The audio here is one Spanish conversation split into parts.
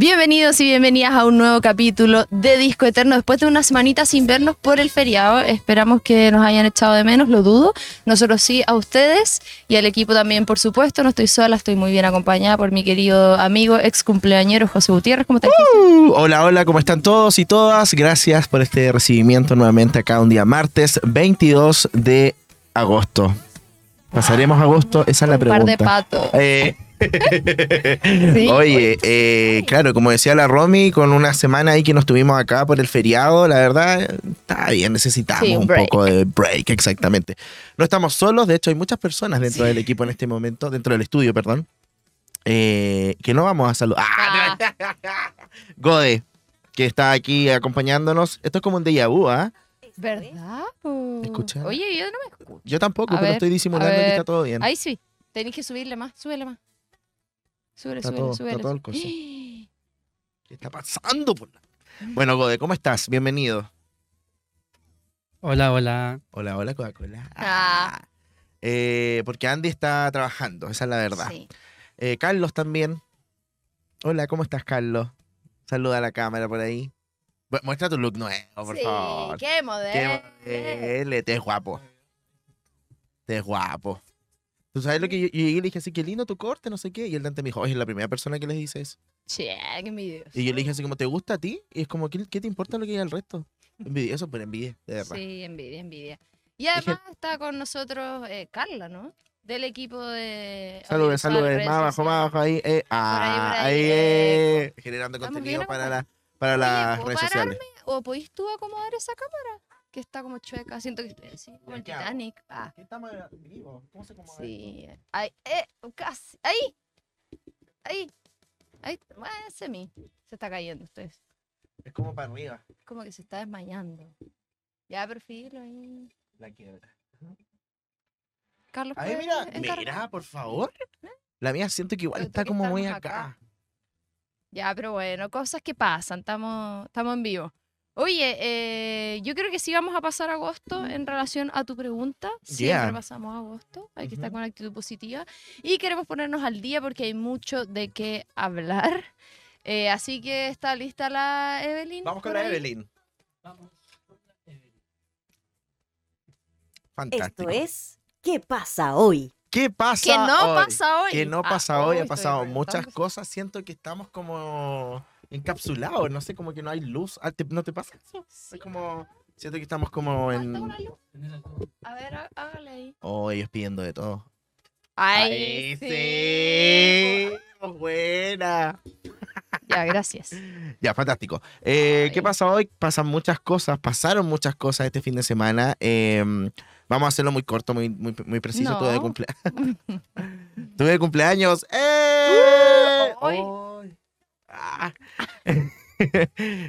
Bienvenidos y bienvenidas a un nuevo capítulo de Disco Eterno. Después de una semanita sin vernos por el feriado, esperamos que nos hayan echado de menos, lo dudo. Nosotros sí, a ustedes y al equipo también, por supuesto. No estoy sola, estoy muy bien acompañada por mi querido amigo, ex cumpleañero José Gutiérrez. ¿Cómo estás? Uh, hola, hola, ¿cómo están todos y todas? Gracias por este recibimiento nuevamente acá un día martes 22 de agosto. ¿Pasaremos agosto? Esa es la Un par pregunta. de patos. Eh, Sí. Oye, eh, claro, como decía la Romy, con una semana ahí que nos tuvimos acá por el feriado, la verdad, está bien, necesitamos Sí, un poco de break, exactamente. No estamos solos, de hecho hay muchas personas dentro Sí. del equipo en este momento, dentro del estudio, perdón, eh, que no vamos a saludar. Ah. Gode, que está aquí acompañándonos. Esto es como un déjà vu, ¿ah? ¿Verdad? po? Escucha. Oye, yo no me escucho. Yo tampoco, A pero ver, estoy disimulando que está todo bien. Ahí sí. Tenéis que subirle más. Súbele más. Súbele, Está súbele, todo- está todo el coso. ¿Qué está pasando? por la- Bueno, Gode, ¿cómo estás? Bienvenido. Hola, hola. Hola, hola, Coca-Cola. Ah. Eh, porque Andy está trabajando, esa es la verdad. Sí. Eh, Carlos también. Hola, ¿cómo estás, Carlos? Saluda a la cámara por ahí. Muestra tu look nuevo, por Sí, favor. qué Qué modelo. modelo, te es guapo. Te es guapo. ¿Tú sabes lo que yo, yo llegué y le dije así, qué lindo tu corte, no sé qué? Y el Dante me dijo, oye, es la primera persona que les dice eso. Che, qué envidioso. Y yo le dije así como, ¿te gusta a ti? Y es como, ¿qué, qué te importa lo que diga el resto? Envidioso, pero envidia, de verdad. Sí, envidia, envidia. Y además está con nosotros eh, Carla, ¿no? Del equipo de. Saludos, saludos. redes Más abajo, más abajo, ahí. Eh, ah, por ahí, ahí, eh. eh, generando contenido bien para, la, para Oye, las ¿puedo redes pararme? sociales. ¿O podéis tú acomodar esa cámara? Que está como chueca. Siento que estoy así, como el ¿Qué hago? Titanic. Ah, Estamos vivos. ¿Cómo se acomoda sí. Ahí, eh, casi. Ahí. Ahí. Ahí. Bueno, semi. Se está cayendo ustedes. Es como para arriba. Es como que se está desmayando. Ya, perfil ahí. La quiebra. Carlos, ¿puedes mira, encargar? mira, por favor. La mía siento que igual Pero está como muy acá. acá. Ya, pero bueno, cosas que pasan, estamos, estamos en vivo. Oye, eh, yo creo que sí vamos a pasar agosto en relación a tu pregunta. Siempre Yeah. pasamos agosto, hay que estar Ujú. con actitud positiva. Y queremos ponernos al día porque hay mucho de qué hablar. Eh, así que está lista la Evelyn. Vamos con la? Evelyn. Vamos. Evelyn. Fantástico. Esto es ¿Qué pasa hoy? ¿Qué pasa Que no hoy? pasa hoy. Que no Ah, pasa hoy, uy, ha pasado muchas cosas. Siento que estamos como encapsulados, no sé, como que no hay luz. Ah, ¿te- ¿No te pasa eso? Sí. Es como, siento que estamos como en... A ver, há- hágale ahí. Oh, ellos pidiendo de todo. Ay, sí. Buena. Ya, gracias. Ya, fantástico. Eh, ¿Qué Ay. pasa hoy? Pasan muchas cosas, pasaron muchas cosas este fin de semana. Eh, vamos a hacerlo muy corto, muy, muy, muy preciso. Tuve cumpleaños. Tuve cumpleaños. ¡Eh! Ay. ¡Ay! Ah.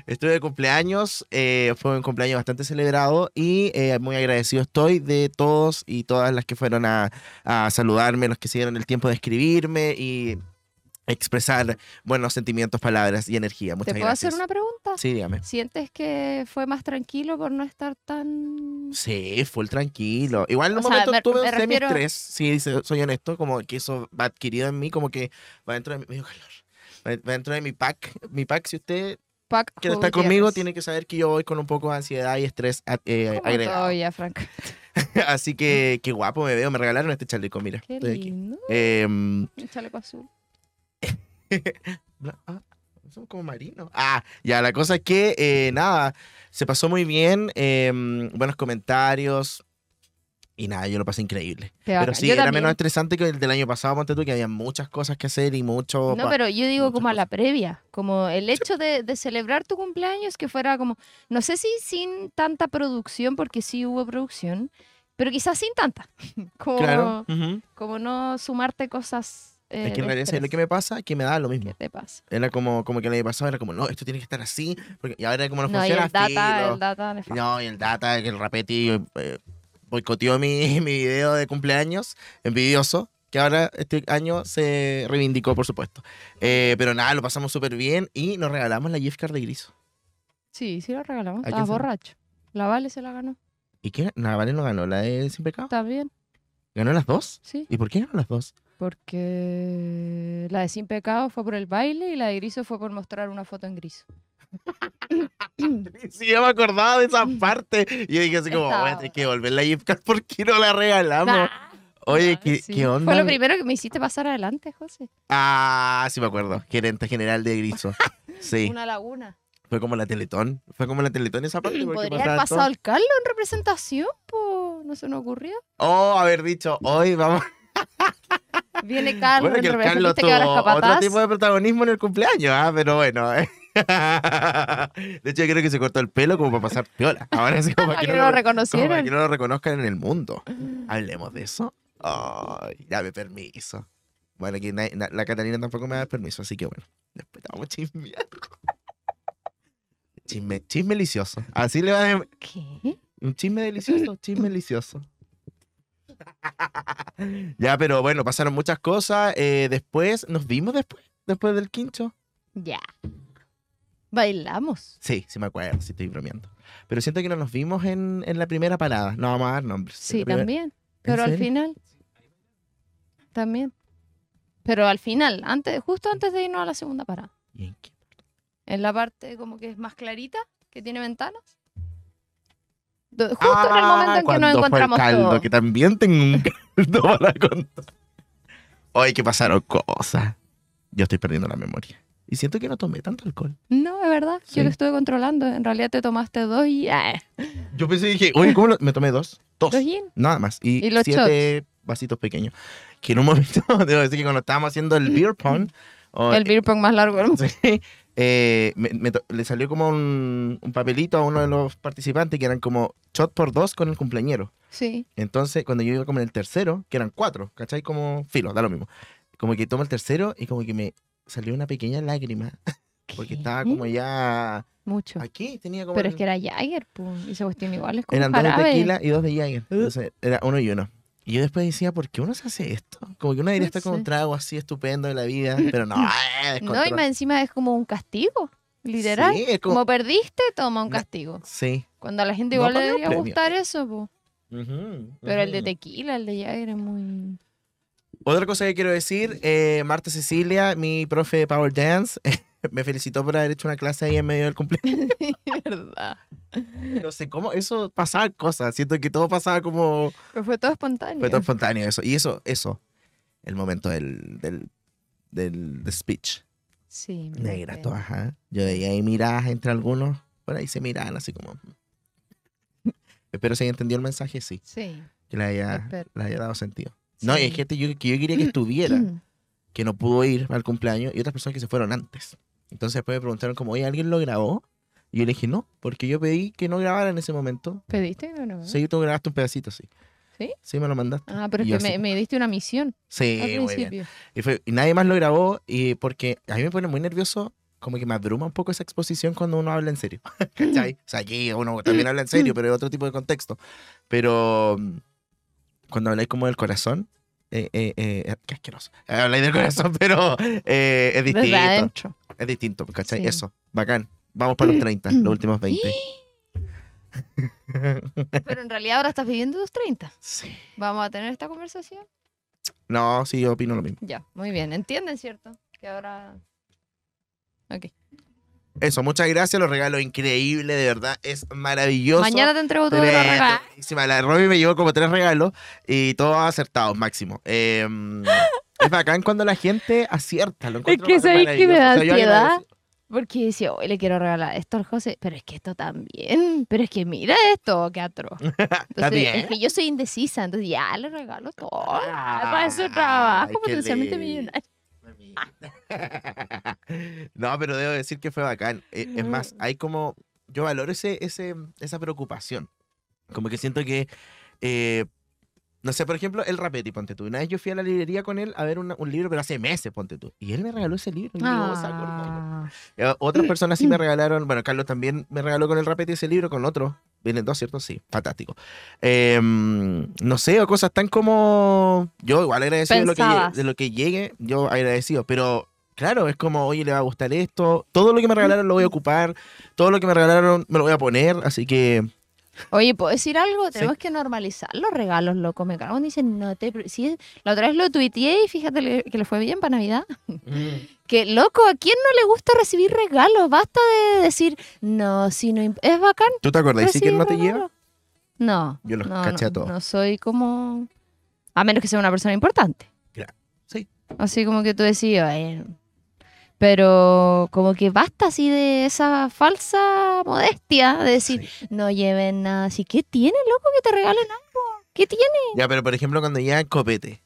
Estuve de cumpleaños, eh, fue un cumpleaños bastante celebrado y eh, muy agradecido estoy de todos y todas las que fueron a, a saludarme, los que se dieron el tiempo de escribirme y expresar buenos sentimientos, palabras y energía. Muchas ¿Te puedo gracias. hacer una pregunta? Sí, dígame. ¿Sientes que fue más tranquilo por no estar tan... Sí, full tranquilo. Igual en O un sea, momento me- tuve me un refiero- semi-estrés, sí, soy honesto, como que eso va adquirido en mí, como que va dentro de mi, me dio calor. Dentro de mi pack. Mi pack, si usted Pac quiere estar conmigo, tiene que saber que yo voy con un poco de ansiedad y estrés eh, agregado. Ya, Frank. Así que qué guapo me veo. Me regalaron este chaleco, mira. Qué estoy aquí. lindo. Em, Un chaleco azul. Ah, son como marinos. Ah, ya, la cosa es que, eh, nada, se pasó muy bien, em, buenos comentarios y nada, yo lo pasé increíble. Qué Pero bacán. sí, Yo era también. menos estresante que el del año pasado, ponte tú, que había muchas cosas que hacer y mucho... No, pero yo digo como a la previa, como el hecho de, de celebrar tu cumpleaños que fuera como, no sé si sin tanta producción, porque sí hubo producción, pero quizás sin tanta. como, Claro. como no sumarte cosas. eh, es que en realidad, ¿sabes lo que me pasa? Que me da lo mismo. ¿Qué te pasa? Era como, como que el año pasado era como, no, esto tiene que estar así. Porque, y ahora como no, No, y funciona, el data, el data. No, y el data, el Rapeti eh, boicoteó mi, mi video de cumpleaños, envidioso, que ahora este año se reivindicó, por supuesto. Eh, pero nada, lo pasamos súper bien y nos regalamos la gift card de Griso. Sí, sí lo regalamos. ¿A quién Estaba borracho. La Vale se la ganó. ¿Y qué? Nada, Vale no ganó la de Sin Pecado. ¿Está bien? ¿Ganó las dos? Sí. ¿Y por qué ganó las dos? Porque la de Sin Pecado fue por el baile y la de Griso fue por mostrar una foto en Griso. Sí, yo me acordaba de esa parte. Y yo dije así como, voy a tener que volver la gift card porque no la regalamos. Ah, Oye, ¿qué, sí. qué onda? Fue lo primero que me hiciste pasar adelante, José. Ah, sí me acuerdo. Gerente general de Griso. Sí, Una laguna. fue como la Teletón. Fue como la Teletón esa parte. Podría haber pasado el Carlos en representación, po. No se nos ocurrió. Oh, haber dicho, hoy vamos. Viene Carlos bueno, que el Carlos tuvo otro tipo de protagonismo en el cumpleaños, ah, pero bueno. eh. De hecho, yo creo que se cortó el pelo como para pasar piola. Ahora sí, como Para que que no lo lo- Como para reconocieran. que no lo reconozcan en el mundo. Hablemos de eso. Ay, dame permiso. Bueno, aquí na- la Catalina tampoco me da permiso, así que bueno. Después vamos a chismear. Chisme, chisme delicioso. Así le va a... ¿Qué? Un chisme delicioso, chisme delicioso. ya, pero bueno, pasaron muchas cosas. eh, después, ¿nos vimos después? Después del quincho. Ya. Bailamos. Sí, sí me acuerdo, sí estoy bromeando. Pero siento que no nos vimos en, en la primera parada. No vamos a dar nombres. Sí, también. Pero al serio? final. También. Pero al final, antes, justo antes de irnos a la segunda parada. ¿Y en qué? En la parte como que es más clarita, que tiene ventanas. Justo en el momento en que Ah, nos fue el encontramos caldo, todos. que también tengo un caldo para contar. Hoy que pasaron cosas. Yo estoy perdiendo la memoria. Y siento que no tomé tanto alcohol. No, es verdad. Sí. Yo lo estuve controlando. En realidad te tomaste dos y ya. Yo pensé y dije, oye, ¿cómo lo- me tomé dos? Dos. Dos gin. Nada más. Y, ¿Y los siete vasitos pequeños. Que en un momento, debo decir que cuando estábamos haciendo el beer pong, o- El beer pong más largo mundo. Sí, eh, me- me le salió como un, un papelito a uno de los participantes que eran como shot por dos con el cumpleañero. Sí. Entonces, cuando yo iba como en el tercero, que eran cuatro, ¿cachai? Como filo, da lo mismo. Como que tomo el tercero y como que me salió una pequeña lágrima. Porque ¿Qué? estaba como ya Mucho. aquí, tenía como... Pero es que era Jagger, pues. Y esa cuestión igual es como Eran dos de tequila y dos de Jagger. Entonces, era uno y uno. Y yo después decía, ¿por qué uno se hace esto? Como que uno debería No estar con un trago así estupendo de la vida, pero no, eh, No, y descontrol. más encima es como un castigo. Literal. Sí, es como... como... perdiste, toma un No. castigo. Sí. Cuando a la gente No igual le debería premio. gustar eso, pues. Pero el de tequila, el de Jagger es muy. Otra cosa que quiero decir, eh, Marta Cecilia, mi profe de Power Dance, me felicitó por haber hecho una clase ahí en medio del cumpleaños. verdad. No sé cómo, eso pasaba cosas, siento que todo pasaba como... Pero fue todo espontáneo. Fue todo espontáneo eso. Y eso, eso, el momento del, del, del, del speech. Sí. Negra, todas, ajá. Yo veía ahí miradas entre algunos, por ahí se miraban así como... Espero se haya entendido el mensaje, sí, Sí. que le haya, le haya dado sentido. No, y hay gente yo, que yo quería que estuviera. que no pudo ir al cumpleaños y otras personas que se fueron antes. Entonces después me preguntaron como, oye, ¿alguien lo grabó? Y yo le dije, no, porque yo pedí que no grabara en ese momento. ¿Pediste? No, no. Sí, tú grabaste un pedacito, sí. ¿Sí? Sí, me lo mandaste. Ah, pero es que me, así- me diste una misión Sí, al muy bien. Y, fue- y nadie más lo grabó y porque a mí me pone muy nervioso, como que me abruma un poco esa exposición cuando uno habla en serio. ¿Cachai? O sea, aquí uno también habla en serio, pero es otro tipo de contexto. Pero mm, cuando habláis como del corazón, eh, eh, eh, qué asqueroso. Habláis del corazón, pero eh, es Desde distinto. Es distinto, ¿cachai? Sí. Eso, bacán. Vamos para los 30, los últimos 20. Pero en realidad ahora estás viviendo tus 30. Sí. ¿Vamos a tener esta conversación? No, sí, yo opino lo mismo. Ya, muy bien. ¿Entienden, cierto? Que ahora... Ok. Eso, muchas gracias, los regalos increíbles, de verdad, es maravilloso. Mañana te entrego todo Tres, los regalos. La Robbie me llevó como tres regalos y todos acertados, máximo. Eh, es bacán cuando la gente acierta. Lo encuentro que sabéis que me da ansiedad. agradecido. Porque decía, hoy le quiero regalar esto al José, pero es que esto también, pero es que mira esto, qué atroz. Entonces, es que yo soy indecisa, entonces ya le regalo todo. Ay, para eso trabajo, potencialmente millonario. no, pero debo decir que fue bacán. Eh, Es más, hay como. Yo valoro ese, ese, esa preocupación. Como que siento que. eh, no sé, por ejemplo, el Rapetti, ponte tú. Una vez yo fui a la librería con él a ver una- un libro, pero hace meses, ponte tú. Y él me regaló ese libro. y. Ah, Eh, Otras personas sí me regalaron, bueno, Carlos también me regaló con el Rapetti ese libro, con otro. Vienen dos, ¿cierto? Sí, fantástico. Eh, no sé, o cosas tan como. Yo igual agradecido de lo, que, lle- Pensabas. de lo que llegue, yo agradecido, pero claro, es como, oye, le va a gustar esto. Todo lo que me regalaron lo voy a ocupar, todo lo que me regalaron me lo voy a poner, así que Oye, ¿puedo decir algo? Tenemos que normalizar los regalos, loco. Me cago en dicen, no te... Sí, la otra vez lo tuiteé y fíjate que le fue bien para Navidad. Que, loco, ¿a quién no le gusta recibir regalos? Basta de decir, no, si no... Es bacán ¿Tú te acordás si quién no te lleva? No. Yo los no, caché a todos. No soy como... A menos que sea una persona importante. Claro, sí. Así como que tú decías, "Ay, pero como que basta así de esa falsa modestia de decir, no lleven nada así. ¿Qué tiene, loco, que te regalen algo? ¿Qué tiene? Ya, pero por ejemplo, cuando llega el copete.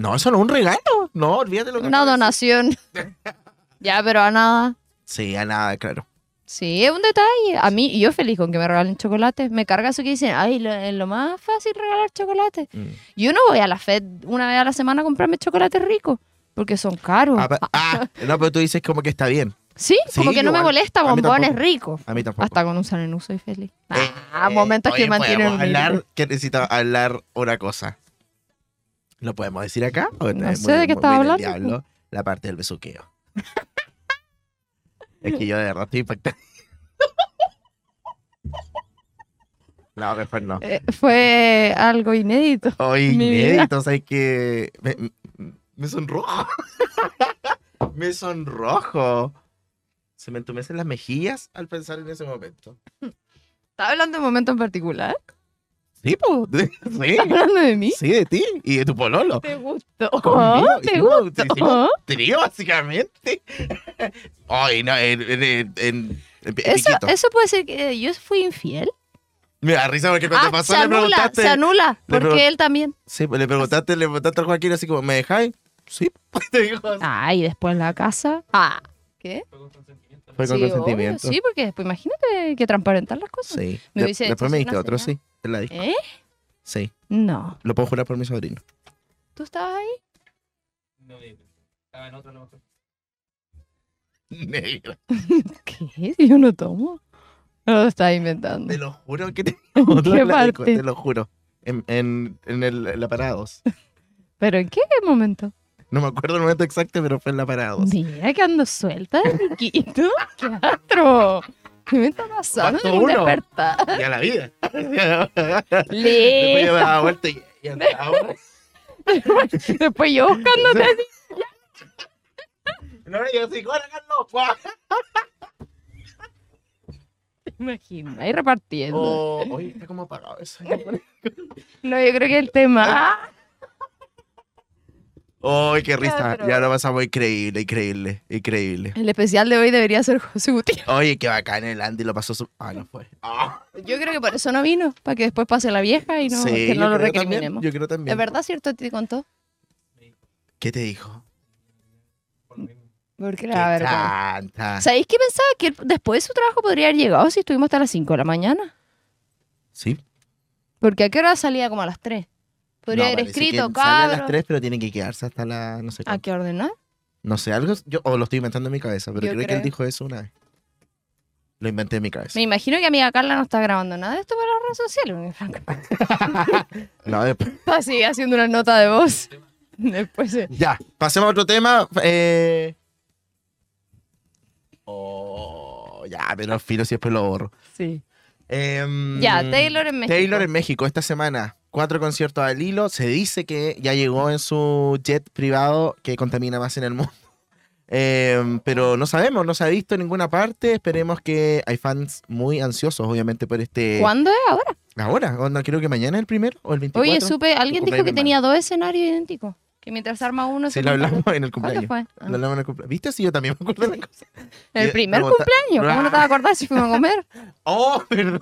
No, eso no es un regalo. No, olvídate lo que Una donación. ya, pero a nada. Sí, a nada, claro. Sí, es un detalle. A mí, yo feliz con que me regalen chocolate. Me carga eso que dicen, ay, lo, es lo más fácil regalar chocolate. Mm. Yo no voy a la FED una vez a la semana a comprarme chocolate rico, porque son caros. Ah, pa- ah, no, pero tú dices como que está bien. sí, como sí, que no me molesta, bombones ricos. A mí tampoco. Hasta con un sanenú soy feliz. Eh, Ah, eh, momentos que oye, mantienen hablar que necesito hablar una cosa. ¿Lo podemos decir acá? ¿O No es sé muy- de qué estás hablando. diablo? La parte del besuqueo. es que yo de verdad estoy impactado. No, mejor no. Eh, fue algo inédito. Vida. inédito, ¿sabes que me, me- me sonrojo. me sonrojo. Se me entumecen las mejillas al pensar en ese momento. ¿Estás hablando de un momento en particular? Sí, pues. Sí. ¿Estás hablando de mí? Sí, de ti y de tu pololo. ¿Te gustó? Conmigo, ¿Te hicimos- gustó? hicimos trío, básicamente. Ay, no, en, en, en, en- en Eso, eso puede ser que yo fui infiel. Me da risa porque cuando Ah, pasó se le anula, preguntaste. se anula, le porque él también. Sí, pues le preguntaste, le preguntaste a Joaquín así como, ¿me dejáis? Sí, te dijo así. Ah, y después la casa. Ah, ¿qué? Fue con Sí, obvio, consentimiento. sí, porque después imagínate que transparentar las cosas. Sí. Me De- después me diste otro, señal. sí. En la disco. ¿Eh? Sí. No. Lo puedo jurar por mi sobrino. ¿Tú estabas ahí? No, estaba en otro a lo mejor. Negro. ¿Qué? Yo no tomo. No lo estás inventando. Te lo juro que te, ¿En otro qué en la disco, parte? te lo juro. En, en, en el, en la parada 2. ¿Pero en qué momento? No me acuerdo el momento exacto, pero fue en la parada 2. Mira que ando suelta, Riquito. ¡Qué astro! ¿Qué me está pasando? Un uno. Ya la vida. Después yo me daba vuelta y, y andaba. Después yo buscándote así. No, yo así, corre, Carlos. Imagina, ahí repartiendo. Oh, oye, está como apagado eso. No, yo creo que el tema. ¡Ay, qué risa! Teatro. Ya lo pasamos increíble, increíble, increíble. El especial de hoy debería ser José Gutiérrez. Oye, qué bacán el Andy lo pasó su... Ah, no fue. Ah, Yo creo que por eso no vino, para que después pase la vieja y no, sí, que no yo lo creo también, recriminemos. Yo creo también. ¿Es verdad, cierto? ¿Te contó? ¿Qué te dijo? Por lo mismo. Porque ¡Qué la verdad. ¿Sabéis qué pensaba? Que después de su trabajo podría haber llegado si estuvimos hasta las 5 de la mañana. Sí. Porque a qué hora salía como a las 3. Podría No, haber escrito, sale a las cabrón. 3, pero tiene que quedarse hasta la... No sé ¿A qué ordenar? No sé, algo... Yo, o lo estoy inventando en mi cabeza, pero Yo creo, que él creo. dijo eso una vez. Lo inventé en mi cabeza. Me imagino que amiga Carla no está grabando nada de esto para las redes sociales. Franca No, después- así haciendo una nota de voz. Después se- Ya, pasemos a otro tema. Eh... Oh, ya, pero filo si después lo borro. Sí. Em, Ya, Taylor en México. Taylor en México esta semana. Cuatro conciertos al hilo. Se dice que ya llegó en su jet privado que contamina más en el mundo. Em, pero no sabemos, no se ha visto en ninguna parte. Esperemos que hay fans muy ansiosos, obviamente, por este. ¿Cuándo es ahora? Ahora, onda, creo que mañana es el primero o el 24. Oye, supe, alguien dijo que tenía dos escenarios idénticos. Que mientras se arma uno Sí, se lo hablamos en el otro. ¿Cuándo cumpleaños. fue? Ah. Lo hablamos en el cumpleaños. ¿Viste? Sí, yo también me acuerdo de la cosa. El Y- primer cumpleaños. ¿Cómo no te vas a acordar si fuimos a comer? Oh, ¿verdad?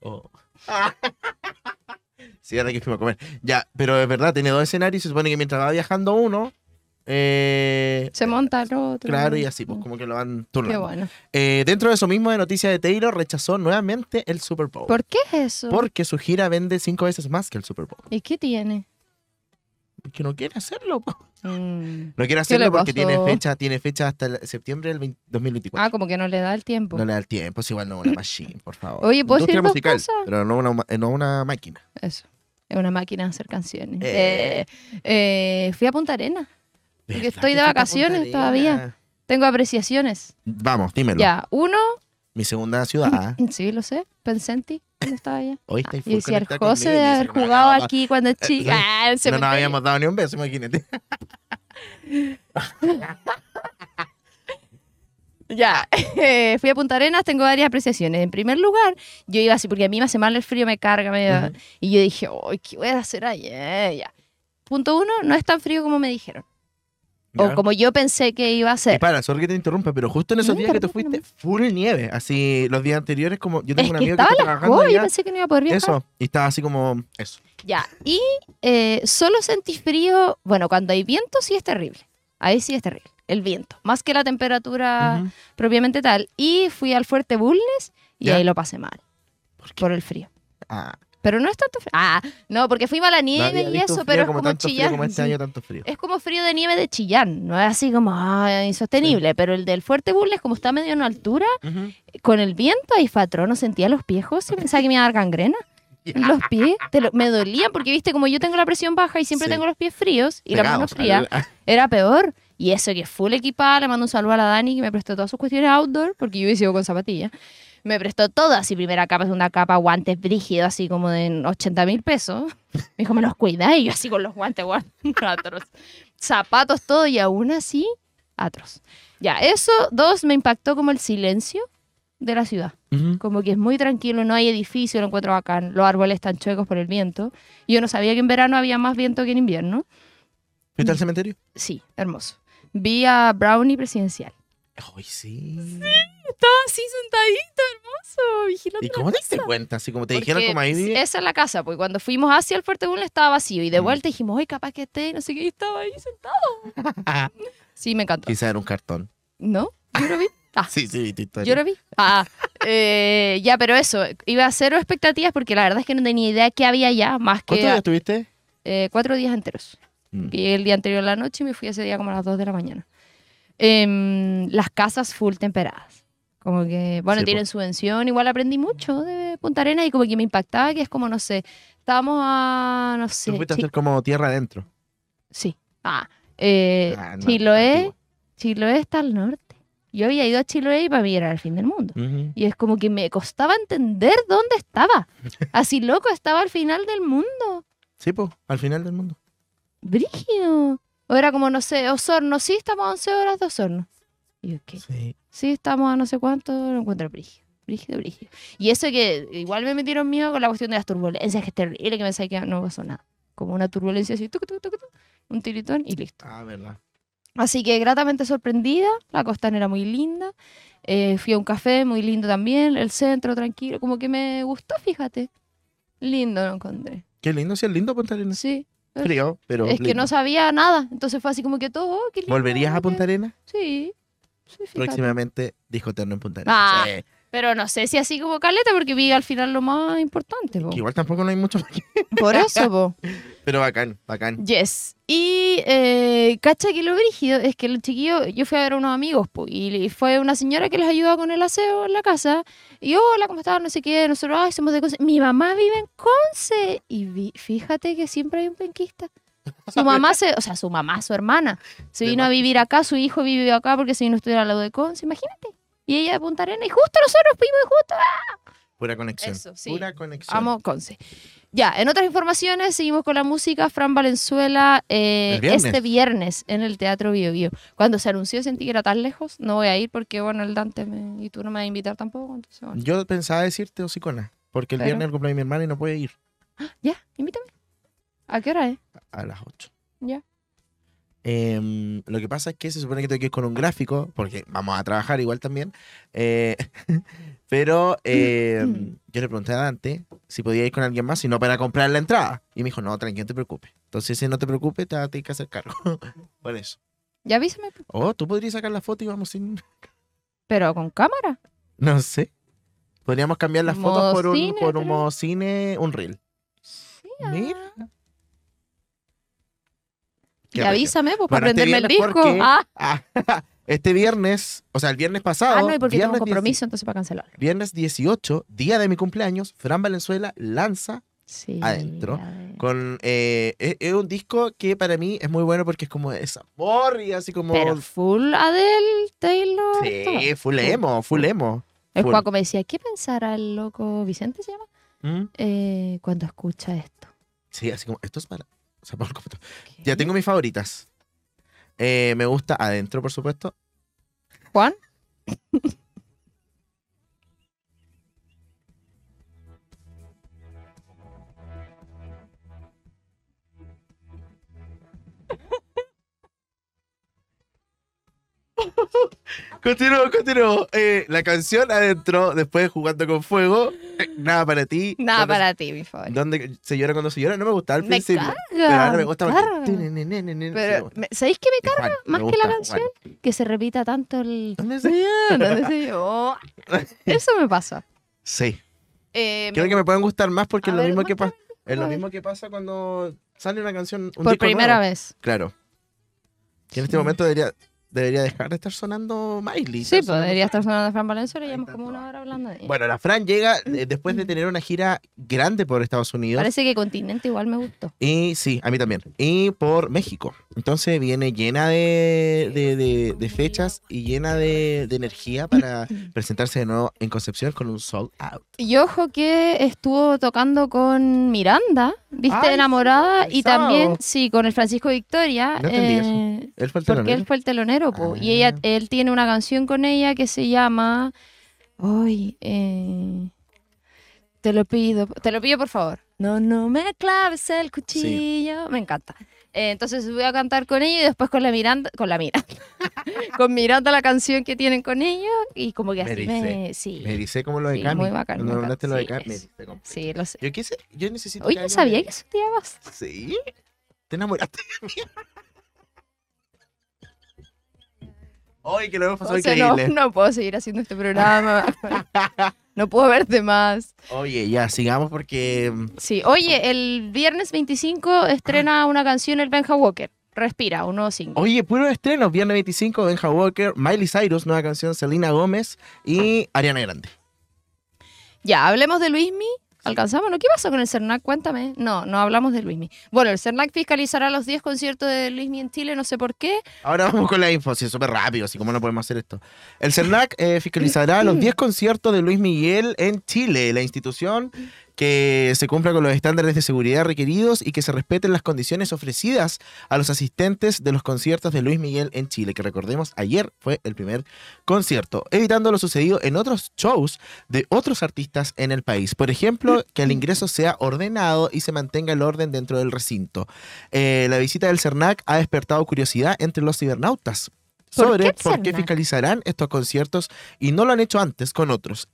Oh. sí, ahora que fuimos a comer. Ya, pero es verdad, tiene dos escenarios. Se supone que mientras va viajando uno, eh, Se monta el otro. claro, y así, pues como que lo van Qué turnando. bueno. Eh, dentro de eso mismo de noticias de Taylor, rechazó nuevamente el Super Bowl. ¿Por qué es eso? Porque su gira vende cinco veces más que el Super Bowl. ¿Y qué tiene? Que no quiere hacerlo. Mm. No quiere hacerlo porque tiene fecha, tiene fecha hasta el septiembre del 20 2024. Ah, como que no le da el tiempo. No le da el tiempo, es igual no una machine, por favor. Oye, ¿puedo decir dos musical, cosas? pero no una, no una máquina. Eso. Es una máquina de hacer canciones. Eh. Eh, eh, fui a Punta Arena. Porque ¿Verdad estoy de vacaciones todavía. Tengo apreciaciones. Vamos, dímelo. Ya, uno, Mi segunda ciudad. Sí, lo sé. Pensé en ti cuando estaba allá. Hoy estáis Y decía, el José conmigo", de haber dice, "No, jugado no, aquí cuando es chica. Ah, No nos cementerio. habíamos dado ni un beso, imagínate. Ya, eh, fui a Punta Arenas, tengo varias apreciaciones. En primer lugar, yo iba así, porque a mí me hace mal el frío, me carga, me y yo dije, uy, ¿qué voy a hacer allá? Ya. Punto uno, no es tan frío como me dijeron, o Ya. como yo pensé que iba a Y ser. para, sorry que te interrumpa, pero justo en esos No, días que te fuiste, full nieve. Así, los días anteriores, como yo tengo Es un que amigo que estaba está trabajando escoba, yo pensé que no iba a poder viajar. Eso, y estaba así como, eso. Ya, y eh, solo sentí frío, bueno, cuando hay viento sí es terrible, ahí sí es terrible, el viento, más que la temperatura Ujú. propiamente tal. Y fui al Fuerte Bulnes y ¿Ya? ahí lo pasé mal, ¿Por por el frío. Ah, Pero no es tanto frío. Ah, no, porque fuimos a la nieve y eso, pero es como como Chillán. como este sí. año, tanto frío. Es como frío de nieve de Chillán, no es así como ah, insostenible, pero el del Fuerte Bulnes, como está medio en altura, con el viento ahí fatrón, no sentía los piejos y pensaba que me iba a dar gangrena. Los pies te lo- me dolían porque, viste, como yo tengo la presión baja y siempre Sí. tengo los pies fríos y la mano fría, era peor. Y eso que full equipada, le mando un saludo a la Dani que me prestó todas sus cuestiones outdoor, porque yo hubiese ido con zapatillas. Me prestó todas, así primera capa, segunda capa, guantes brígidos, así como de 80 mil pesos. Me dijo, me los cuida y yo así con los guantes, guantes, atroz. Zapatos, todo, y aún así, atroz. Ya, eso, dos, me impactó como el silencio de la ciudad. Como que es muy tranquilo, no hay edificio, lo encuentro bacán. Los árboles están chuecos por el viento. Yo no sabía que en verano había más viento que en invierno. ¿Fuiste al cementerio? Sí, hermoso. Vi a Brownie presidencial. Ay, sí. Estaba así sentadito, hermoso, vigilando. ¿Y cómo te diste cuenta? Así como te Porque dijeron como ahí. Esa es la casa, pues cuando fuimos hacia el Fuerte Bulnes estaba vacío y de Mm. vuelta dijimos, oye, capaz que esté, no sé qué, y estaba ahí sentado. Sí, me encantó. Quizá era un cartón. ¿No? Yo lo vi. Ah, Sí, sí, tu historia. yo lo vi. Ah, eh, ya, pero eso, iba a cero expectativas porque la verdad es que no tenía idea qué había allá, más ¿Cuántos días que estuviste? eh, cuatro días enteros. Mm. Llegué el día anterior a la noche y me fui ese día como a las 2 de la mañana. Em, las casas full temperadas. Como que, bueno, Sí, po. tienen subvención. Igual aprendí mucho de Punta Arenas y como que me impactaba que es como, no sé, estábamos a, no sé, Tú fuiste a hacer como tierra adentro. sí. Ah, eh, Ah, no, Chiloé, antiguo. Chiloé está al norte. Yo había ido a Chiloé y para mí era el fin del mundo. Y es como que me costaba entender dónde estaba. Así loco, estaba al final del mundo. Sí, pues, al final del mundo. Brígido. O era como, no sé, Osorno, sí, estamos a 11 horas de Osorno. Y yo, ¿qué? Sí. Sí, estamos a no sé cuánto, lo encuentro brígido. Brígido, brígido. Y eso que igual me metieron miedo con la cuestión de las turbulencias, que es terrible, que pensé que no pasó nada. Como una turbulencia así, tuc, tuc, tuc, un tiritón y listo. Ah, verdad. Así que gratamente sorprendida, la costanera muy linda. Eh, fui a un café muy lindo también, el centro tranquilo, como que me gustó, fíjate. Lindo lo encontré. Qué lindo, sí, es lindo Punta Arenas. Sí. Frío, pero. es que lindo. no sabía nada, entonces fue así como que todo. oh, qué lindo, ¿Volverías a Punta Arenas? Sí. Sí. Próximamente, Disco Eterno en Punta. Ah. Sí. Pero no sé si así como caleta, porque vi al final lo más importante. po. Que igual tampoco no hay mucho Por eso, po. Pero bacán, bacán. Yes. Y eh, cacha que lo brígido es que los chiquillos, yo fui a ver a unos amigos, po, y, fue una señora que les ayudaba con el aseo en la casa. Y hola, ¿cómo están? No sé qué, nosotros, ay, somos de Conce. Mi mamá vive en Conce. Y vi- fíjate que siempre hay un penquista. Su mamá se, o sea, su mamá, su hermana, se vino a vivir acá, su hijo vive acá porque se vino a estudiar al lado de Conce, imagínate. Y ella de Punta Arenas, y justo nosotros fuimos y justo Pura conexión. Eso, sí. Pura conexión. Amo Conce. Ya, en otras informaciones seguimos con la música. Fran Valenzuela eh, viernes. este viernes en el Teatro Bio Bio. Cuando se anunció sentí que era tan lejos. No voy a ir porque, bueno, el Dante me- y tú no me vas a invitar tampoco. Entonces, bueno. Yo pensaba decirte Osicona, porque el Pero- viernes es el cumpleaños de mi hermana y no puede ir Ya, invítame. ¿A qué hora es? a las 8. Ya. Em, lo que pasa es que se supone que tengo que ir con un gráfico, porque vamos a trabajar igual también. eh, pero em, yo le pregunté a Dante si podía ir con alguien más, si no para comprar la entrada. Y me dijo, no, tranquilo, no te preocupes. Entonces, si no te preocupes, te vas a tener que hacer cargo. Por eso. Ya avísame. po. Oh, tú podrías sacar la foto y vamos sin. Pero con cámara. No sé. Podríamos cambiar las fotos por un, cine, por un pero- modo cine, un reel. ah. Mira. Y avísame, pues, para Bueno, este prenderme el disco. porque- Ah, Ah, este viernes, o sea, el viernes pasado. ah, no, y porque tengo un viernes 10 compromiso, entonces para cancelar. Viernes 18, día de mi cumpleaños, Fran Valenzuela lanza Sí. Adentro, con... eh, es, es un disco que para mí es muy bueno porque es como de desamor y así como... Pero full Adele, Taylor. sí, full emo, full emo. Es El Full. Juaco me decía, ¿qué pensará el loco Vicente se llama? ¿Mm? Eh, cuando escucha esto. Sí, así como, esto es para... o sea, por completo. Ya tengo mis favoritas. Eh, me gusta Adentro, por supuesto. Juan, Continúo, continúo. Eh, la canción Adentro, después Jugando con Fuego. eh, Nada para ti. nada ¿Dónde- para ti, mi favor. ¿Dónde se llora cuando se llora? No me gustaba al Me principio. carga. Pero ahora me gusta me carga. Pero, me- ¿sabéis qué me carga? Juan, Más me que la canción, Juan. que se repita tanto el... ¿Dónde se- ¿Dónde se yo? Eso me pasa. Sí. Eh, Creo me- que me pueden gustar más porque es lo ver, mismo que pasa. Es lo a ver. mismo que pasa cuando sale una canción. Un por disco primera nuevo. vez. Claro. Que en este momento debería, debería dejar de estar sonando Miley. Sí, estar pues debería estar sonando Fran Valenzuela y llevamos como una hora hablando de ella. Bueno, la Fran llega eh, después de tener una gira grande por Estados Unidos. Parece que Continente igual me gustó. Y sí, a mí también. Y por México. Entonces viene llena de, de- de- de fechas y llena de, de energía para presentarse de nuevo en Concepción con un sold out. Y ojo que estuvo tocando con Miranda, ¿viste? Ay, Enamorada. sí, y sábado. también, sí, con el Francisco Victoria. No entendí eso. eh, Él fue el porque telonero. él fue el telonero, po, y Ah. ella, él tiene una canción con ella que se llama. Ay, eh, te lo pido, te lo pido por favor. No, no me claves el cuchillo. Me encanta. Eh, entonces voy a cantar con ella y después con la Miranda, con la Miranda, con Miranda la canción que tienen con ellos y como que Me así ericé, me, sí, Me dice como lo de Sí, Cami. muy bacán, Cuando hablaste lo de Cami, me completo. sí, lo sé. Yo quise, yo necesito Oye, alguien sabía me- que llamabas. Sí. ¿Te enamoraste de mí? Ay, que lo hemos pasado O sea, no, increíble. no puedo seguir haciendo este programa. no puedo verte más. Oye, ya, sigamos porque. mm, Sí, oye, el viernes 25 estrena una canción el Benja Walker. Respira, un nuevo single. Oye, puro estreno. Viernes 25, Benja Walker, Miley Cyrus, nueva canción, Selena Gómez y Ariana Grande. Ya, hablemos de Luismi. ¿Alcanzamos? ¿No? ¿Qué pasó con el CERNAC? Cuéntame. No, no hablamos de Luismi. Bueno, el CERNAC fiscalizará los 10 conciertos de Luismi en Chile, no sé por qué. Ahora vamos con la info, sí, es súper rápido, así como no podemos hacer esto. El CERNAC eh, fiscalizará los 10 conciertos de Luis Miguel en Chile, la institución que se cumpla con los estándares de seguridad requeridos y que se respeten las condiciones ofrecidas a los asistentes de los conciertos de Luis Miguel en Chile, que recordemos, ayer fue el primer concierto, evitando lo sucedido en otros shows de otros artistas en el país. Por ejemplo, que el ingreso sea ordenado y se mantenga el orden dentro del recinto. Eh, la visita del CERNAC ha despertado curiosidad entre los cibernautas ¿Por sobre qué por qué fiscalizarán estos conciertos y no lo han hecho antes con otros.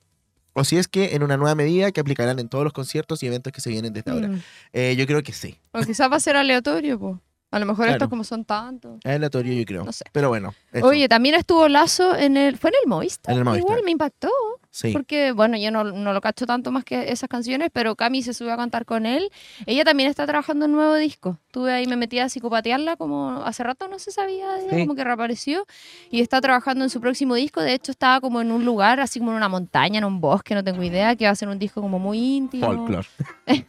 O si es que en una nueva medida que aplicarán en todos los conciertos y eventos que se vienen desde ahora. Mm. Eh, yo creo que sí. O quizás va a ser aleatorio, pues. A lo mejor Claro. estos como son tantos. Es aleatorio, yo creo. No sé. Pero bueno. eso. Oye, también estuvo Lazo en el. ¿Fue en el Movistar? En el Movistar. Igual me impactó. Sí. Porque, bueno, yo no, no lo cacho tanto más que esas canciones, pero Cami se subió a cantar con él. Ella también está trabajando en un nuevo disco. Estuve ahí, me metí a psicopatearla, como hace rato no se sabía de ella, Sí. como que reapareció. Y está trabajando en su próximo disco. De hecho, estaba como en un lugar, así como en una montaña, en un bosque, no tengo idea, que va a ser un disco como muy íntimo. Folklore.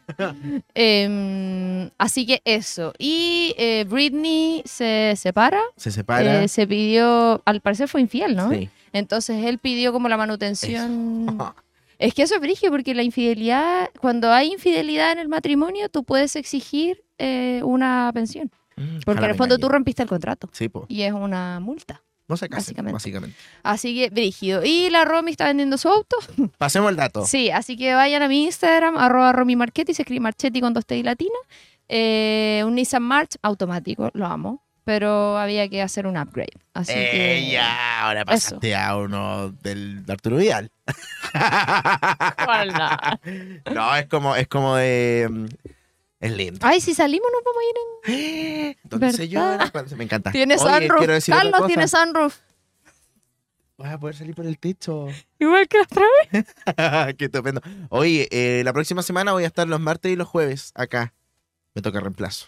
Em, así que eso. Y eh, Britney se separa. Se separa. eh, se pidió, al parecer fue infiel, ¿no? Sí. Entonces él pidió como la manutención. Es que eso es brigio porque la infidelidad, cuando hay infidelidad en el matrimonio, tú puedes exigir eh, una pensión. Mm, Porque en el fondo tú rompiste el contrato Sí, po. y es una multa. No se casen, básicamente. básicamente. Así que brígido. Y la Romy está vendiendo su auto. Pasemos el dato. Sí, así que vayan a mi Instagram, arroba Romy Marchetti, se escribe Marchetti con dos T y latina. Eh, un Nissan March automático, lo amo. Pero había que hacer un upgrade. Así que. Eh, ya, ahora pasaste a uno del de Arturo Vidal. No, es como, es como de. mm, Es lindo. Ay, si salimos nos vamos a ir en. ¿Dónde. Cuando- Me encanta. Tiene Oye, sunroof. Carlos tiene sunroof. Vas a poder salir por el techo. Igual que la otra vez. Qué estupendo. Oye, eh, la próxima semana voy a estar los martes y los jueves acá. Me toca reemplazo.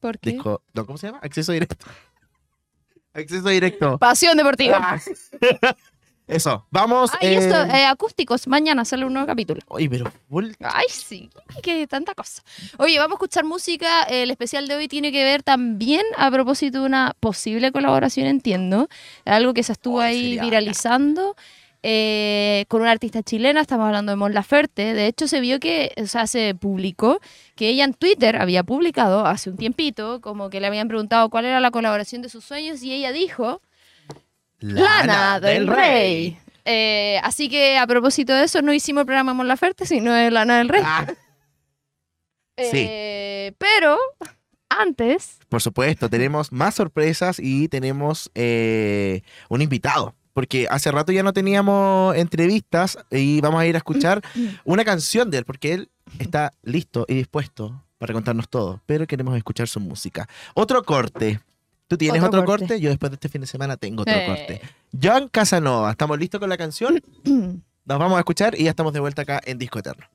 ¿Por qué? Disco, no, ¿Cómo se llama? Acceso directo. Acceso directo. Pasión deportiva. Eso, vamos. Ay, esto, eh, eh, acústicos. Mañana sale un nuevo capítulo. Oye, pero Ay, sí, qué tanta cosa. Oye, vamos a escuchar música. El especial de hoy tiene que ver también a propósito de una posible colaboración, entiendo. Algo que se estuvo Ay, ahí sería viralizando. Eh, con una artista chilena, estamos hablando de Mon Laferte. De hecho, se vio que, o sea, se publicó que ella en Twitter había publicado hace un tiempito, como que le habían preguntado cuál era la colaboración de sus sueños y ella dijo Lana del Rey. Eh, así que a propósito de eso, no hicimos el programa Mon Laferte, sino de Lana del Rey. Ah, sí. Eh, pero antes, por supuesto, tenemos más sorpresas y tenemos eh, un invitado. Porque hace rato ya no teníamos entrevistas y vamos a ir a escuchar una canción de él, porque él está listo y dispuesto para contarnos todo, pero queremos escuchar su música. Otro corte. ¿Tú tienes Otro otro, corte? corte. Yo después de este fin de semana tengo otro Eh. corte. John Casanova, ¿estamos listos con la canción? Nos vamos a escuchar y ya estamos de vuelta acá en Disco Eterno.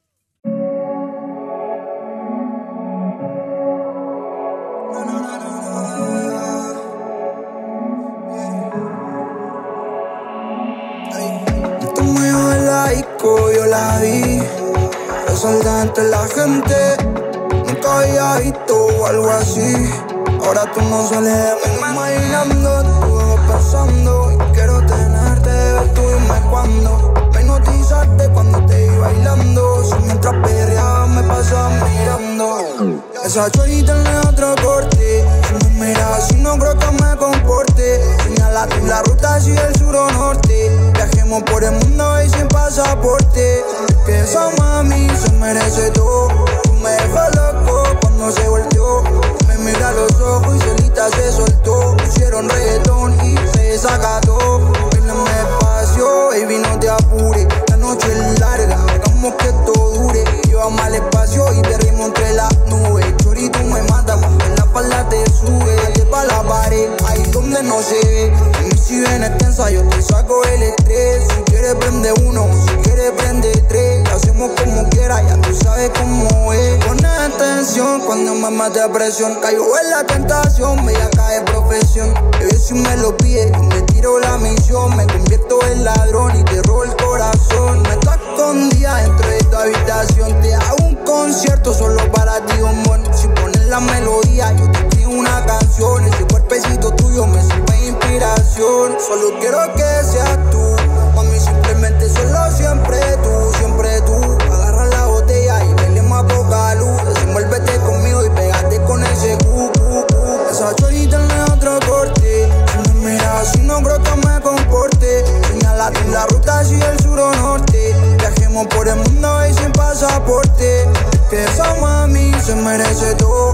Disco, yo la vi. Resalta entre la gente. Nunca había visto algo así. Ahora tú no sales de mí imaginando, estuve pensando. Y quiero tenerte, tú dime cuándo. Me hipnotizaste cuando te vi bailando. Si mientras perreaba me pasaba mirando. Esa chorita no es otro corte. Si no creo que me comporte. Señala tú la ruta si el sur o norte. Viajemos por el mundo y sin pasaporte. Que esa mami se merece todo. Tú me dejas loco cuando se volteó. Me mira los ojos y solita se soltó. Pusieron reggaetón y se desacató. Bailame despacio, baby, no te apures. La noche es larga, hagamos que esto dure. Lleva mal espacio y te entre las nubes. Espalda te sube. Te pa' la pared, ahí donde no se ve. Mí si ven extensa, yo te saco el estrés. Si quieres prende uno, si quieres prende tres. Hacemos como quiera, ya tú sabes cómo es. Pon atención cuando me mate a presión. Caigo en la tentación, me cae profesión. Bebé, si me lo pide, yo me tiro la misión. Me convierto en ladrón y te robo el corazón. Me está escondida dentro de tu habitación. Te hago un concierto solo para ti, bombón. Si la melodía, yo te escribo una canción. Ese cuerpecito tuyo me sirve inspiración. Solo quiero que seas tú. Mami, simplemente solo siempre tú, siempre tú. Agarra la botella y bailemos a poca luz. Desenvuélvete conmigo y pégate con ese cu, cu, cu. Esa chorita no es otro corte. Si me miras así no creo me comporte. Señala tú la ruta si el sur o norte. Viajemos por el mundo y sin pasaporte. Que esa mami se merece todo.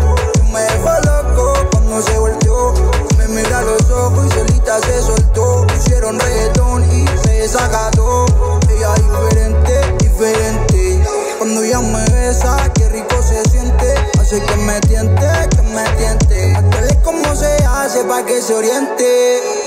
Me dejas loco cuando se volteó. Me mira los ojos y solita se soltó. Pusieron reggaetón y se desacató. Ella diferente, diferente. Cuando ella me besa, qué rico se siente. Hace que me tiente, que me tiente. Aquel cómo se hace pa' que se oriente.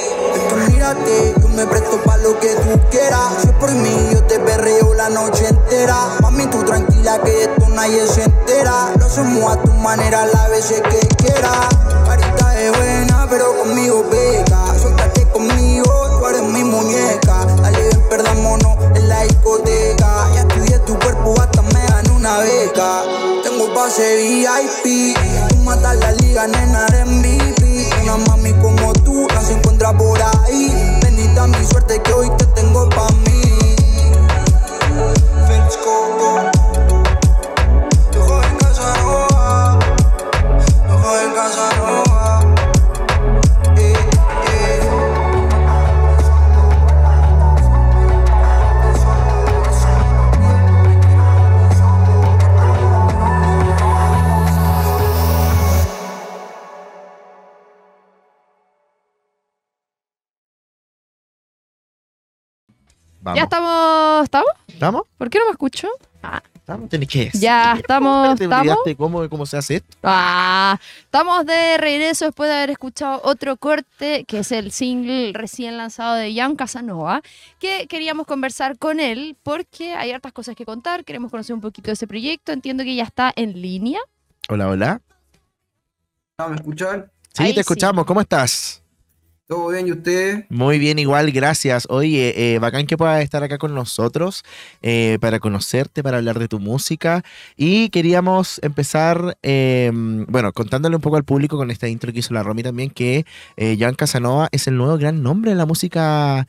Mírate, yo me presto pa' lo que tú quieras. Si es por mí, yo te perreo la noche entera. Mami, tú tranquila que esto nadie se entera. Lo hacemos a tu manera las veces que quieras. Carita es buena, pero conmigo Vamos. ya estamos, ¿estamos? ¿Estamos? ¿Por qué no me escucho? Ah, ¿Estamos? Tenés que decir. Ya, estamos, ¿Te estamos. olvidaste cómo, cómo se hace esto? Ah, estamos de regreso después de haber escuchado otro corte, que es el single recién lanzado de Jan Casanova, que queríamos conversar con él porque hay hartas cosas que contar, queremos conocer un poquito de ese proyecto, entiendo que ya está en línea. Hola, hola. ¿Me escuchan? Sí, Ahí te sí. escuchamos. ¿Cómo estás? ¿Todo bien y ustedes? Muy bien, igual, gracias. Oye, eh, bacán que puedas estar acá con nosotros eh, para conocerte, para hablar de tu música. Y queríamos empezar, eh, bueno, contándole un poco al público con esta intro que hizo la Romy también, que eh, Joan Casanova es el nuevo gran nombre de la música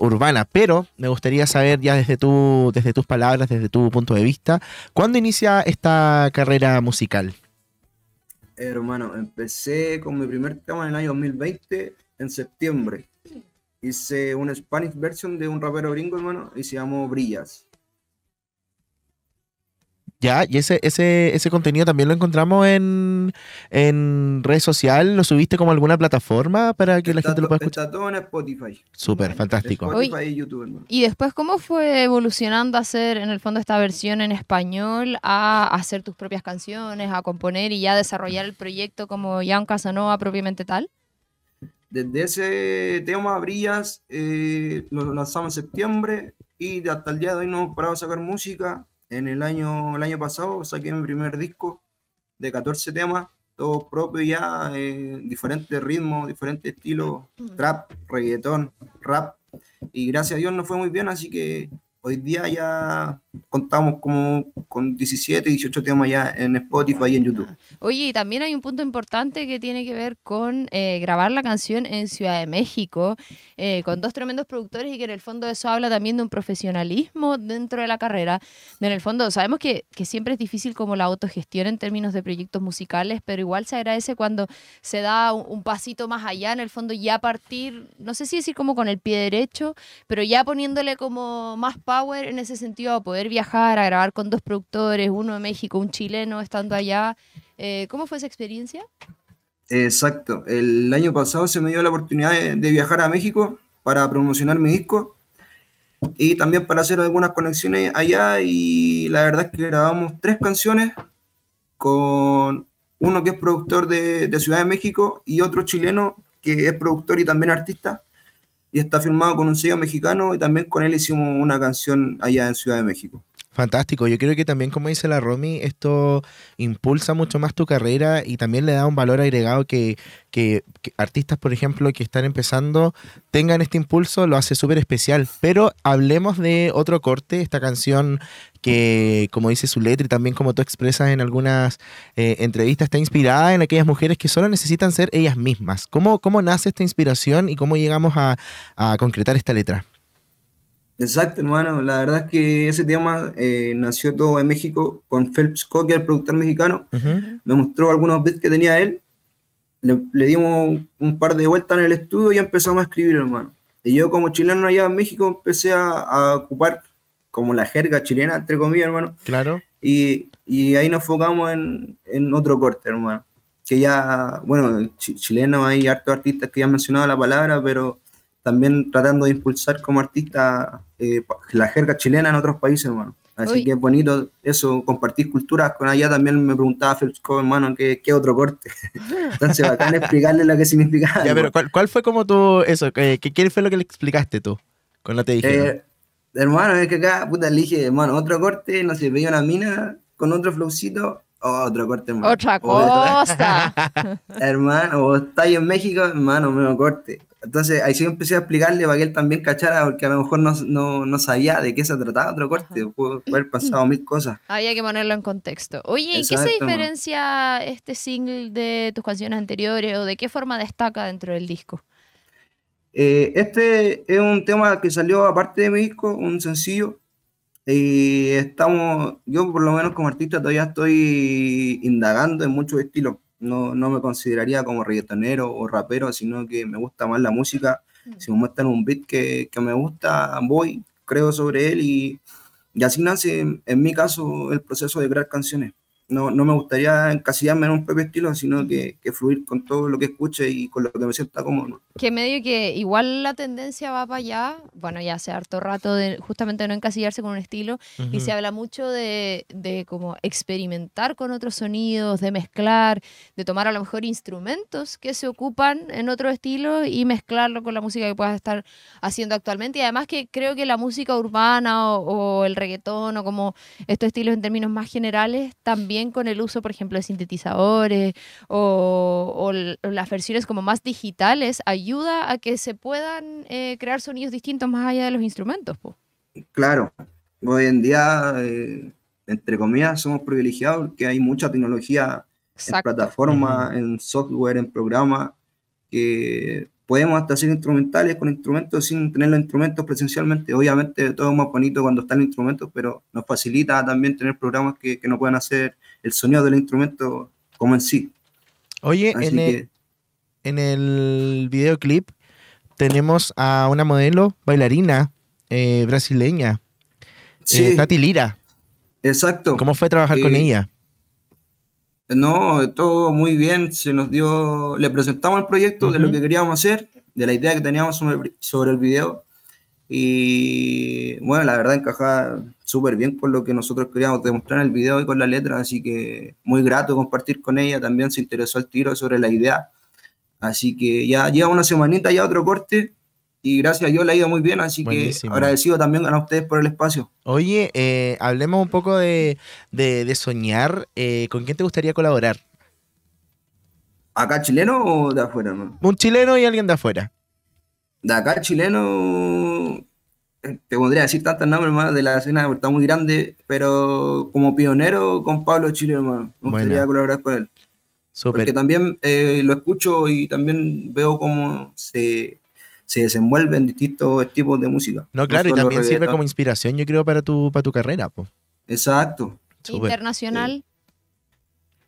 urbana. Pero me gustaría saber ya desde, tu, desde tus palabras, desde tu punto de vista, ¿cuándo inicia esta carrera musical? Hermano, empecé con mi primer tema en el año 2020, en septiembre. Hice una Spanish version de un rapero gringo, hermano, y se llamó Brillas. Ya, y ese, ese, ese contenido también lo encontramos en, en red social. ¿Lo subiste como alguna plataforma para que la gente lo pueda escuchar? Está todo en Spotify. Súper, fantástico. Spotify y YouTube, hermano. Y después, ¿cómo fue evolucionando a hacer en el fondo esta versión en español a hacer tus propias canciones, a componer y ya desarrollar el proyecto como Jan Casanova propiamente tal? Desde ese tema, Brillas, eh, lo lanzamos en septiembre y hasta el día de hoy no hemos parado a sacar música. En el año, el año pasado saqué mi primer disco de 14 temas, todos propios ya, eh, diferentes ritmos, diferentes estilos, trap, reggaetón, rap. Y gracias a Dios nos fue muy bien, así que hoy día ya contamos como con 17, 18 temas ya en Spotify y en YouTube. Oye, y también hay un punto importante que tiene que ver con eh, grabar la canción en Ciudad de México, eh, con dos tremendos productores y que en el fondo eso habla también de un profesionalismo dentro de la carrera. En el fondo sabemos que, que siempre es difícil como la autogestión en términos de proyectos musicales, pero igual se agradece cuando se da un, un pasito más allá, en el fondo ya partir, no sé si decir como con el pie derecho, pero ya poniéndole como más power en ese sentido a poder viajar, a grabar con dos productores, uno de México, un chileno estando allá. Eh, ¿Cómo fue esa experiencia? Exacto. El año pasado se me dio la oportunidad de, de viajar a México para promocionar mi disco y también para hacer algunas conexiones allá y la verdad es que grabamos tres canciones con uno que es productor de, de Ciudad de México y otro chileno que es productor y también artista y está firmado con un sello mexicano y también con él hicimos una canción allá en Ciudad de México. Fantástico. Yo creo que también, como dice la Romy, esto impulsa mucho más tu carrera y también le da un valor agregado que, que- artistas, por ejemplo, que están empezando tengan este impulso, lo hace súper especial. Pero hablemos de otro corte, esta canción que, como dice su letra y también como tú expresas en algunas eh, entrevistas, está inspirada en aquellas mujeres que solo necesitan ser ellas mismas. ¿Cómo, cómo nace esta inspiración y cómo llegamos a, a concretar esta letra? Exacto, hermano. La verdad es que ese tema eh, nació todo en México con Phelps Coque, el productor mexicano. Ujú. Me mostró algunos beats que tenía él. Le, le dimos un, par de vueltas en el estudio y empezamos a escribir, hermano. Y yo como chileno allá en México empecé a, a ocupar como la jerga chilena, entre comillas, hermano. Claro. Y, y ahí nos enfocamos en, en otro corte, hermano. Que ya, bueno, chi- chileno hay hartos artistas que ya han mencionado la palabra, pero también tratando de impulsar como artista eh, la jerga chilena en otros países, hermano. Así Uy. que es bonito eso, compartir culturas con allá. También me preguntaba Coe, hermano, ¿qué, qué otro corte? Entonces, bacán explicarle lo que significaba. Ya, pero ¿cuál, cuál fue como tú, eso, ¿qué, qué fue lo que le explicaste tú cuando te dijeron? Eh, hermano, es que acá, puta, le dije, hermano, otro corte, no sé, veía una mina con otro flowcito, otro corte, hermano. Otra Otra- cosa. hermano, o está ahí en México, hermano, me corte. Entonces ahí sí empecé a explicarle para que él también cachara, porque a lo mejor no, no, no sabía de qué se trataba otro corte, pudo haber pasado mil cosas. Había que ponerlo en contexto. Oye, ¿y qué se diferencia este single de tus canciones anteriores o de qué forma destaca dentro del disco? Eh, este es un tema que salió aparte de mi disco, un sencillo. Y estamos, yo por lo menos como artista todavía estoy indagando en muchos estilos. No, no me consideraría como reggaetonero o rapero, sino que me gusta más la música. Si me muestran un beat que, que me gusta, voy, creo sobre él y, y así nace, en, en mi caso, el proceso de crear canciones. No, no me gustaría encasillarme en un propio estilo, sino que, que fluir con todo lo que escuche y con lo que me sienta cómodo. Que medio que igual la tendencia va para allá, bueno, ya hace harto rato de justamente no encasillarse con un estilo, y se habla mucho de, de como experimentar con otros sonidos, de mezclar, de tomar a lo mejor instrumentos que se ocupan en otro estilo y mezclarlo con la música que puedas estar haciendo actualmente. Y además que creo que la música urbana o, o el reggaetón o como estos estilos en términos más generales también también con el uso, por ejemplo, de sintetizadores o, o l- o las versiones como más digitales, ayuda a que se puedan eh, crear sonidos distintos más allá de los instrumentos. po. Claro, hoy en día, eh, entre comillas, somos privilegiados porque hay mucha tecnología en plataformas, en software, en programas, que podemos hasta hacer instrumentales con instrumentos sin tener los instrumentos presencialmente. Obviamente todo es más bonito cuando están los instrumentos, pero nos facilita también tener programas que, que no puedan hacer el sonido del instrumento como en sí. Oye, Así en el, en el videoclip tenemos a una modelo bailarina eh, brasileña, sí, eh, Tati Lira. exacto. ¿Cómo fue trabajar con Eh, ella? No, todo muy bien. Se nos dio, le presentamos el proyecto de lo que queríamos hacer, de la idea que teníamos sobre, sobre el video. Y bueno, la verdad encajaba súper bien con lo que nosotros queríamos demostrar en el video y con la letra. Así que muy grato compartir con ella. También se interesó al tiro sobre la idea. Así que ya lleva una semanita ya otro corte. Y gracias a Dios le ha ido muy bien. Así Buenísimo. que agradecido también a ustedes por el espacio. Oye, eh, hablemos un poco de, de- de soñar. eh, ¿Con quién te gustaría colaborar? ¿Acá chileno o de afuera? Un chileno y alguien de afuera. de acá chileno, te podría decir tantos nombres más de la escena, porque está muy grande, pero como pionero con Pablo Chile, hermano. Me Buena. gustaría colaborar con él. Porque también eh, lo escucho y también veo cómo se, se desenvuelven distintos tipos de música. No, claro, y también sirve reggaetón. como inspiración, yo creo, para tu, para tu carrera. po. Exacto. Internacional.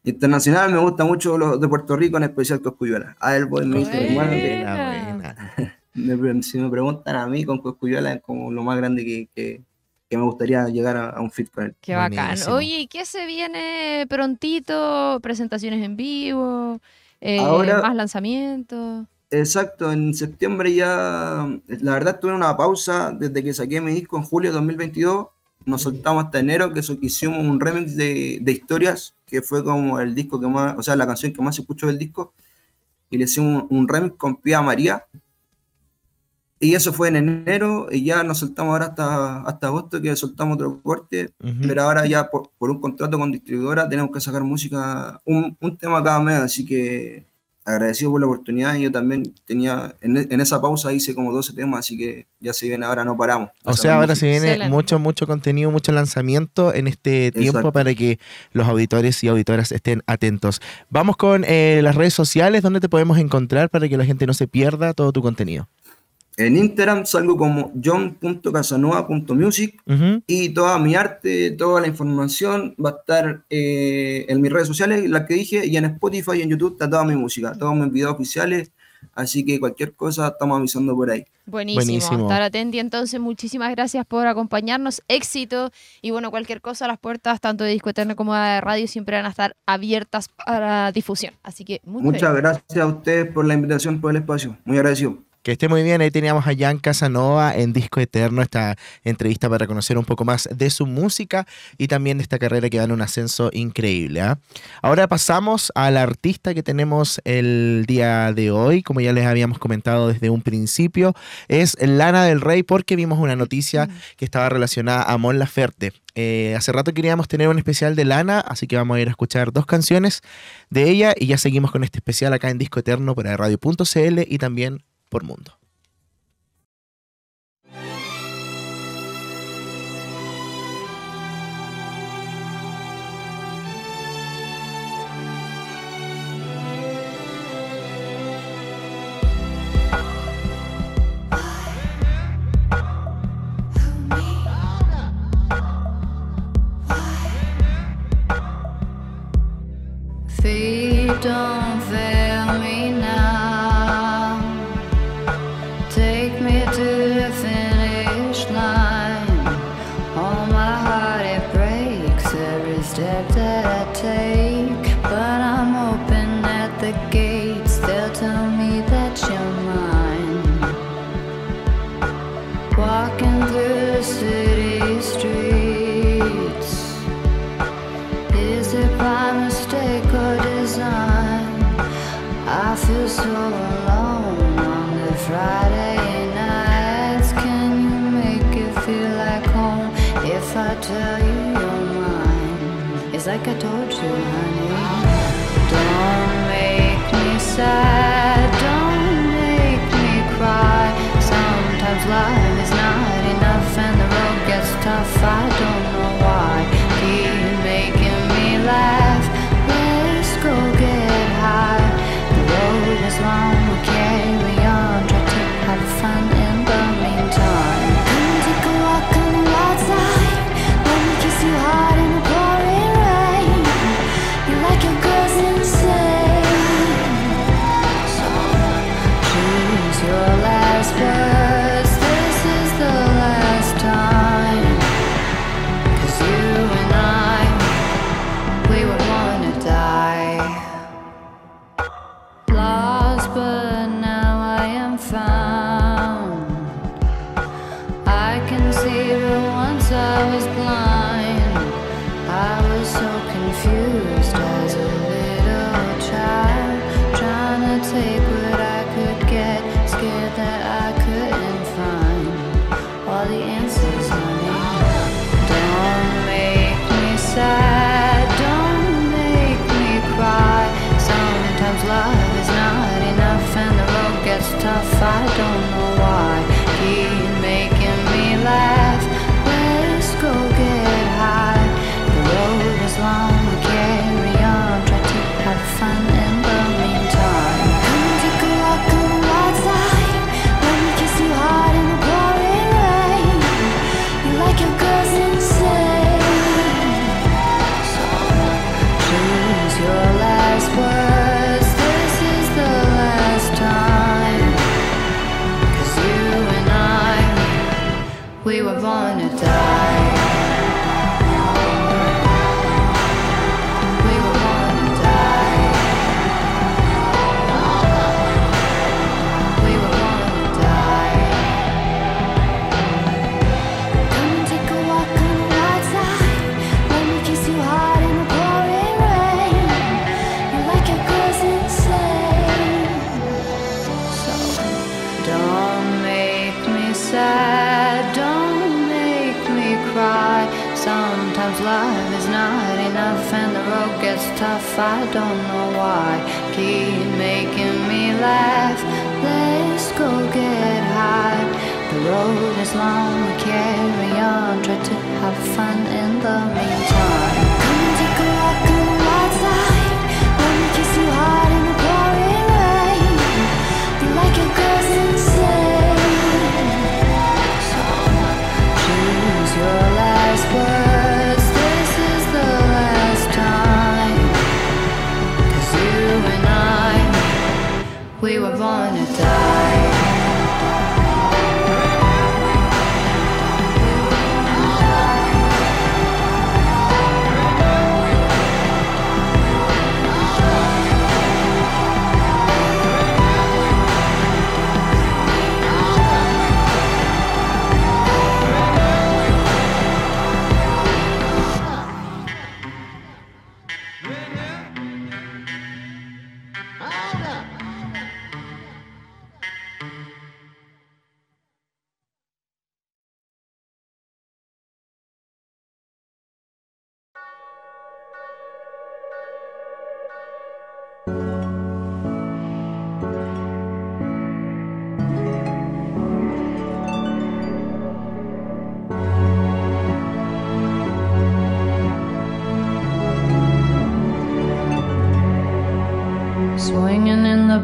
Internacional me gusta mucho los de Puerto Rico, en especial Coscuyuela. A él voy, me hermano, Buena, buena. Me si me preguntan a mí con Coscuyuela es como lo más grande que, que- que me gustaría llegar a, a un fit con él. Qué bacán. Buenísimo. Oye, ¿y qué se viene prontito? ¿Presentaciones en vivo? Eh, Ahora- ¿Más lanzamientos? Exacto, en septiembre ya, la verdad tuve una pausa desde que saqué mi disco en julio de 2022, nos soltamos hasta enero que hicimos un remix de, de historias, que fue como el disco que más, o sea, la canción que más se escuchó del disco, y le hicimos un, un remix con Pía María, y eso fue en enero, y ya nos soltamos ahora hasta, hasta agosto, que soltamos otro corte, pero ahora ya por, por un contrato con distribuidora tenemos que sacar música, un, un tema cada mes, así que agradecido por la oportunidad. Y yo también tenía, en, en esa pausa hice como 12 temas, así que ya se viene ahora, no paramos. O sea, ahora se viene Excelente. mucho, mucho contenido, mucho lanzamiento en este tiempo Exacto. para que los auditores y auditoras estén atentos. Vamos con eh, las redes sociales, donde te podemos encontrar para que la gente no se pierda todo tu contenido. En Instagram salgo como john.casanova.music Ujú. y toda mi arte, toda la información va a estar eh, en mis redes sociales, las que dije, y en Spotify y en YouTube está toda mi música, todos mis videos oficiales. Así que cualquier cosa estamos avisando por ahí. Buenísimo. Buenísimo. Estar atenti entonces. Muchísimas gracias por acompañarnos. Éxito. Y bueno, cualquier cosa, las puertas tanto de Disco Eterno como de radio siempre van a estar abiertas para difusión. Así que muchas, Muchas gracias a ustedes por la invitación, por el espacio. Muy agradecido. Que esté muy bien, ahí teníamos a Jan Casanova en Disco Eterno, esta entrevista para conocer un poco más de su música y también de esta carrera que va en un ascenso increíble. ¿ah? Ahora pasamos al artista que tenemos el día de hoy, como ya les habíamos comentado desde un principio, es Lana del Rey porque vimos una noticia que estaba relacionada a Mon Laferte. Eh, hace rato queríamos tener un especial de Lana, así que vamos a ir a escuchar dos canciones de ella y ya seguimos con este especial acá en Disco Eterno para radio.cl y también por Mundo. like I told you, honey. Don't make me sad, don't make me cry. Sometimes life. I don't know why. Keep making me laugh. Let's go get high. The road is long, we carry on. Try to have fun in the meantime. on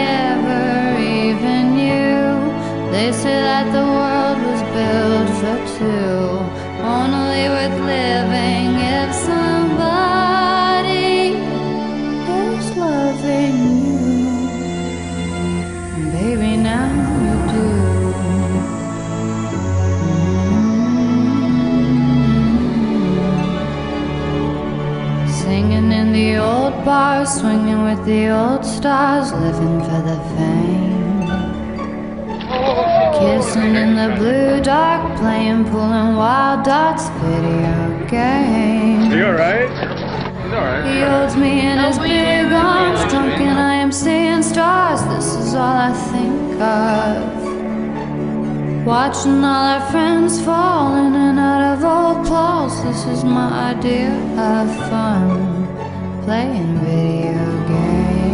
I even knew. They say that the world was built for two, only worth living if somebody is loving you. Baby, now you do. Mm-hmm. Singing in the old bar, swinging with the old stars, living for the fame. Kissing in the blue dark, playing, pulling wild dots, video game. You alright? He's alright. He holds me in his big arms, drunk, and I am seeing stars. This is all I think of. Watching all our friends fall in and out of old clothes. This is my idea of fun. Playing video games.